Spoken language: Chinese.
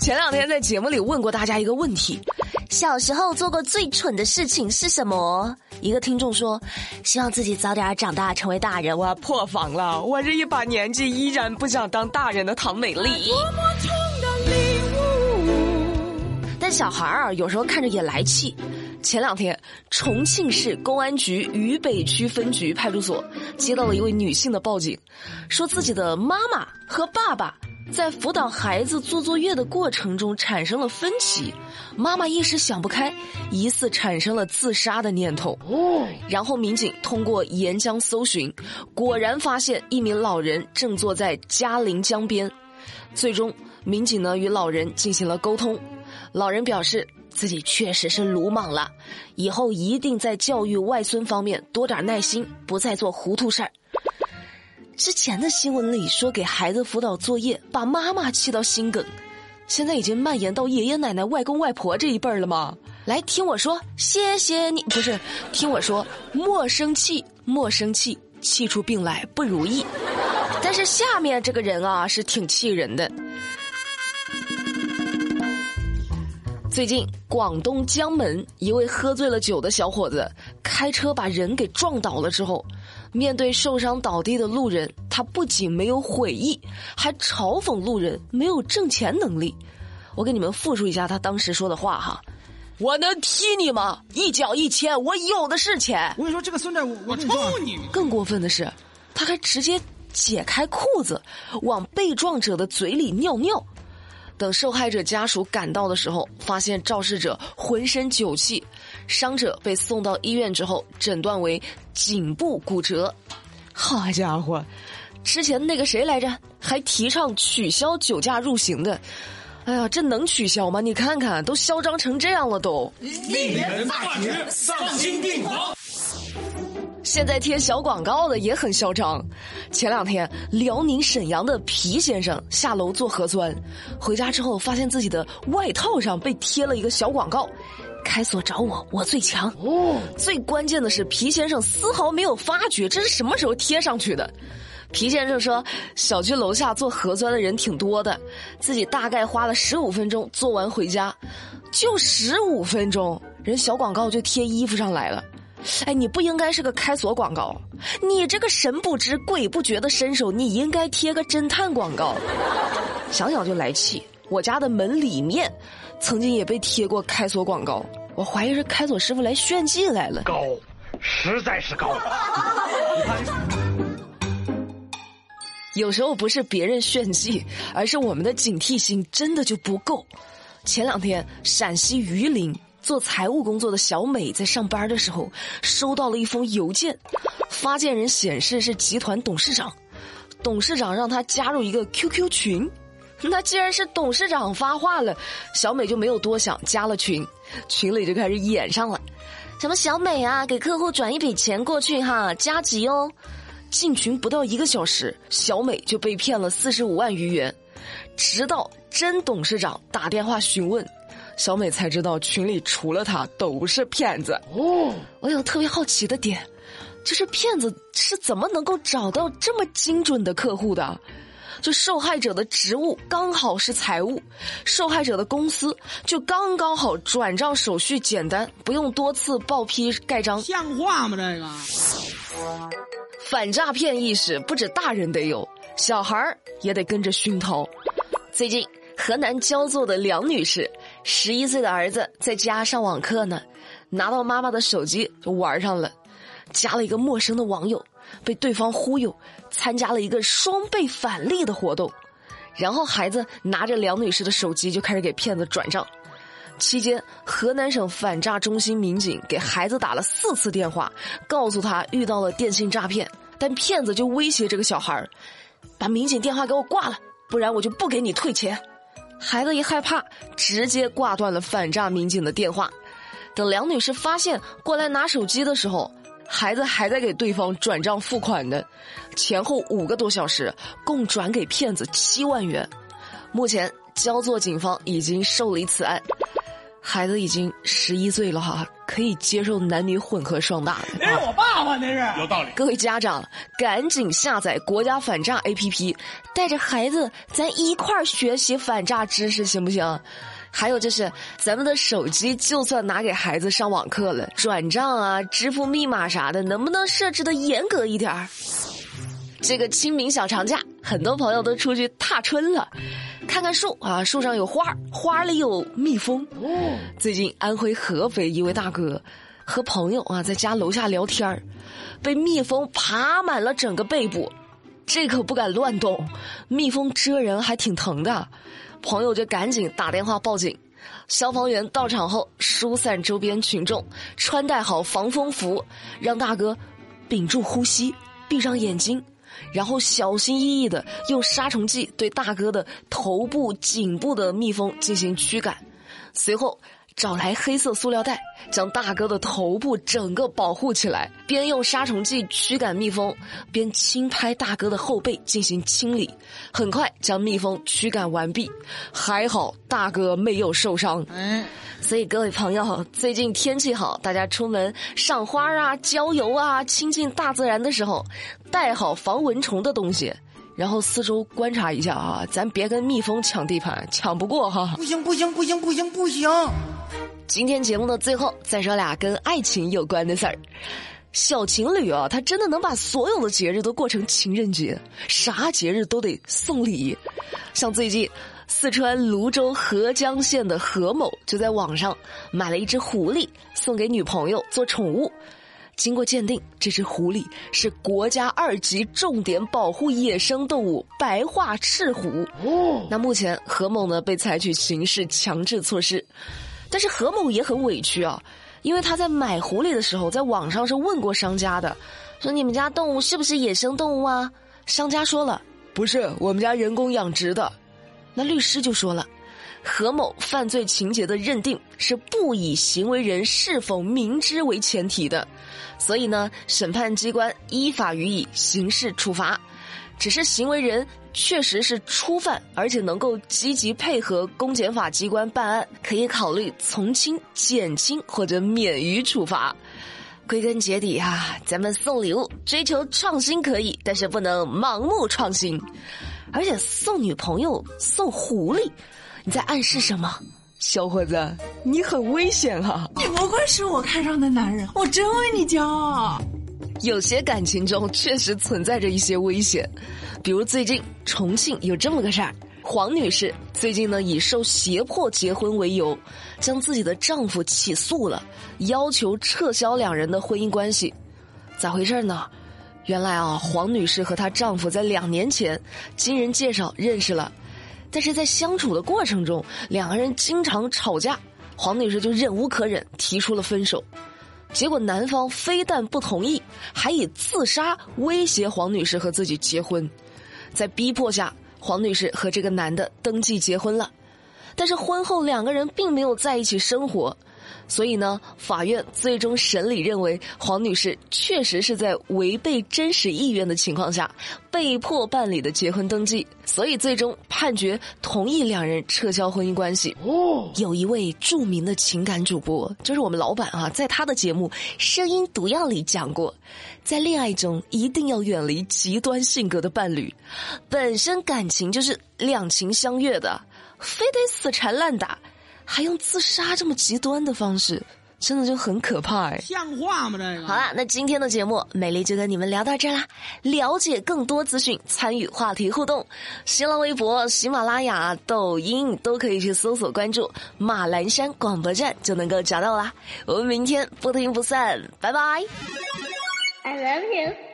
前两天在节目里问过大家一个问题：小时候做过最蠢的事情是什么？一个听众说，希望自己早点长大成为大人。我要破防了，我这一把年纪依然不想当大人的唐美丽。但小孩儿有时候看着也来气。前两天，重庆市公安局渝北区分局派出所接到了一位女性的报警，说自己的妈妈和爸爸在辅导孩子做作业的过程中产生了分歧，妈妈一时想不开，疑似产生了自杀的念头。哦，然后民警通过沿江搜寻，果然发现一名老人正坐在嘉陵江边，最终民警呢与老人进行了沟通，老人表示。自己确实是鲁莽了，以后一定在教育外孙方面多点耐心，不再做糊涂事儿。之前的新闻里说给孩子辅导作业，把妈妈气到心梗，现在已经蔓延到爷爷奶奶、外公外婆这一辈儿了吗？来听我说，谢谢你，不是听我说，莫生气，莫生气，气出病来不如意。但是下面这个人啊，是挺气人的。最近，广东江门一位喝醉了酒的小伙子开车把人给撞倒了之后，面对受伤倒地的路人，他不仅没有悔意，还嘲讽路人没有挣钱能力。我给你们复述一下他当时说的话哈：“我能踢你吗？一脚一千，我有的是钱。”我跟你说，这个孙子，我我抽你！更过分的是，他还直接解开裤子，往被撞者的嘴里尿尿。等受害者家属赶到的时候，发现肇事者浑身酒气，伤者被送到医院之后，诊断为颈部骨折。好家伙，之前那个谁来着，还提倡取消酒驾入刑的，哎呀，这能取消吗？你看看，都嚣张成这样了，都。令人发指，丧心病狂。现在贴小广告的也很嚣张。前两天，辽宁沈阳的皮先生下楼做核酸，回家之后发现自己的外套上被贴了一个小广告：“开锁找我，我最强。”哦，最关键的是，皮先生丝毫没有发觉这是什么时候贴上去的。皮先生说，小区楼下做核酸的人挺多的，自己大概花了十五分钟做完回家，就十五分钟，人小广告就贴衣服上来了。哎，你不应该是个开锁广告，你这个神不知鬼不觉的身手，你应该贴个侦探广告。想想就来气。我家的门里面，曾经也被贴过开锁广告，我怀疑是开锁师傅来炫技来了。高，实在是高。有时候不是别人炫技，而是我们的警惕心真的就不够。前两天，陕西榆林。做财务工作的小美在上班的时候，收到了一封邮件，发件人显示是集团董事长，董事长让她加入一个 QQ 群。那既然是董事长发话了，小美就没有多想，加了群，群里就开始演上了，什么小美啊，给客户转一笔钱过去哈，加急哦。进群不到一个小时，小美就被骗了四十五万余元，直到真董事长打电话询问。小美才知道群里除了她都是骗子哦。我有特别好奇的点，就是骗子是怎么能够找到这么精准的客户的？就受害者的职务刚好是财务，受害者的公司就刚刚好转账手续简单，不用多次报批盖章，像话吗？这个反诈骗意识不止大人得有，小孩儿也得跟着熏陶。最近河南焦作的梁女士。十一岁的儿子在家上网课呢，拿到妈妈的手机就玩上了，加了一个陌生的网友，被对方忽悠，参加了一个双倍返利的活动，然后孩子拿着梁女士的手机就开始给骗子转账，期间河南省反诈中心民警给孩子打了四次电话，告诉他遇到了电信诈骗，但骗子就威胁这个小孩把民警电话给我挂了，不然我就不给你退钱。孩子一害怕，直接挂断了反诈民警的电话。等梁女士发现过来拿手机的时候，孩子还在给对方转账付款呢。前后五个多小时，共转给骗子七万元。目前焦作警方已经受理此案。孩子已经十一岁了哈，可以接受男女混合双打的。那是我爸爸，那是有道理。各位家长，赶紧下载国家反诈 APP，带着孩子咱一块儿学习反诈知识，行不行？还有就是，咱们的手机就算拿给孩子上网课了，转账啊、支付密码啥的，能不能设置的严格一点儿？这个清明小长假，很多朋友都出去踏春了，看看树啊，树上有花，花里有蜜蜂。最近安徽合肥一位大哥和朋友啊在家楼下聊天儿被蜜蜂爬满了整个背部，这可不敢乱动，蜜蜂蛰人还挺疼的。朋友就赶紧打电话报警，消防员到场后疏散周边群众，穿戴好防风服，让大哥屏住呼吸，闭上眼睛，然后小心翼翼的用杀虫剂对大哥的头部、颈部的蜜蜂进行驱赶，随后。找来黑色塑料袋，将大哥的头部整个保护起来，边用杀虫剂驱赶蜜蜂，边轻拍大哥的后背进行清理。很快将蜜蜂驱赶完毕，还好大哥没有受伤。嗯，所以各位朋友，最近天气好，大家出门赏花啊、郊游啊、亲近大自然的时候，带好防蚊虫的东西，然后四周观察一下啊，咱别跟蜜蜂抢地盘，抢不过哈。不行不行不行不行不行。今天节目的最后，再说俩跟爱情有关的事儿。小情侣啊，他真的能把所有的节日都过成情人节，啥节日都得送礼。像最近，四川泸州合江县的何某就在网上买了一只狐狸送给女朋友做宠物。经过鉴定，这只狐狸是国家二级重点保护野生动物白化赤狐。哦，那目前何某呢被采取刑事强制措施。但是何某也很委屈啊，因为他在买狐狸的时候，在网上是问过商家的，说你们家动物是不是野生动物啊？商家说了，不是，我们家人工养殖的。那律师就说了，何某犯罪情节的认定是不以行为人是否明知为前提的，所以呢，审判机关依法予以刑事处罚。只是行为人确实是初犯，而且能够积极配合公检法机关办案，可以考虑从轻、减轻或者免于处罚。归根结底啊，咱们送礼物追求创新可以，但是不能盲目创新。而且送女朋友送狐狸，你在暗示什么？小伙子，你很危险啊！你不愧是我看上的男人，我真为你骄傲。有些感情中确实存在着一些危险，比如最近重庆有这么个事儿：黄女士最近呢以受胁迫结婚为由，将自己的丈夫起诉了，要求撤销两人的婚姻关系。咋回事呢？原来啊，黄女士和她丈夫在两年前经人介绍认识了，但是在相处的过程中，两个人经常吵架，黄女士就忍无可忍，提出了分手。结果男方非但不同意，还以自杀威胁黄女士和自己结婚，在逼迫下，黄女士和这个男的登记结婚了，但是婚后两个人并没有在一起生活。所以呢，法院最终审理认为，黄女士确实是在违背真实意愿的情况下，被迫办理的结婚登记，所以最终判决同意两人撤销婚姻关系。哦，有一位著名的情感主播，就是我们老板啊，在他的节目《声音毒药》里讲过，在恋爱中一定要远离极端性格的伴侣，本身感情就是两情相悦的，非得死缠烂打。还用自杀这么极端的方式，真的就很可怕哎！像话吗？这个好了，那今天的节目美丽就跟你们聊到这啦。了解更多资讯，参与话题互动，新浪微博、喜马拉雅、抖音都可以去搜索关注马栏山广播站，就能够找到啦。我们明天不听不散，拜拜。I love you.